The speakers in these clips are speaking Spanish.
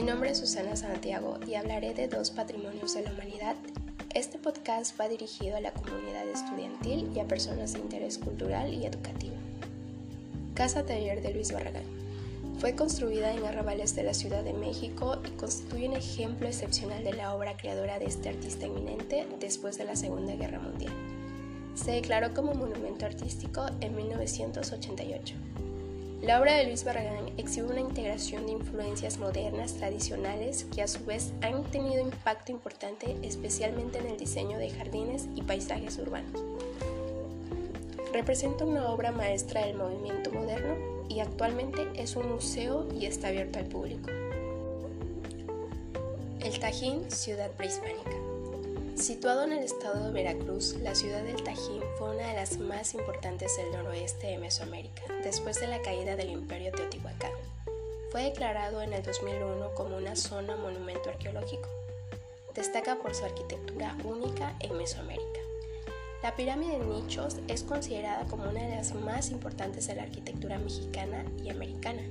nombre es Susana Santiago y hablaré de dos patrimonios de la humanidad. Este podcast va dirigido a la comunidad estudiantil y a personas de interés cultural y educativo. Casa Taller de Luis Barragán. Fue construida en arrabales de la Ciudad de México y constituye un ejemplo excepcional de la obra creadora de este artista eminente después de la Segunda Guerra Mundial. Se declaró como monumento artístico en 1988. La obra de Luis Barragán exhibe una integración de influencias modernas tradicionales que a su vez han tenido impacto importante especialmente en el diseño de jardines y paisajes urbanos. Representa una obra maestra del movimiento moderno y actualmente es un museo y está abierto al público. El Tajín, ciudad prehispánica. Situado en el estado de Veracruz, la ciudad del Tajín fue una de las más importantes del noroeste de Mesoamérica, después de la caída del imperio Teotihuacán. Fue declarado en el 2001 como una zona monumento arqueológico. Destaca por su arquitectura única en Mesoamérica. La pirámide de nichos es considerada como una de las más importantes de la arquitectura mexicana y americana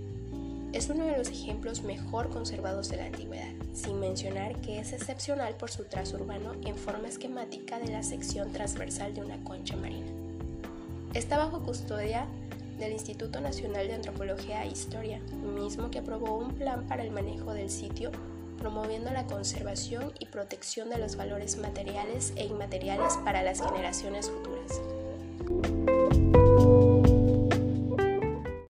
es uno de los ejemplos mejor conservados de la antigüedad, sin mencionar que es excepcional por su trazo urbano en forma esquemática de la sección transversal de una concha marina. Está bajo custodia del Instituto Nacional de Antropología e Historia, mismo que aprobó un plan para el manejo del sitio, promoviendo la conservación y protección de los valores materiales e inmateriales para las generaciones futuras.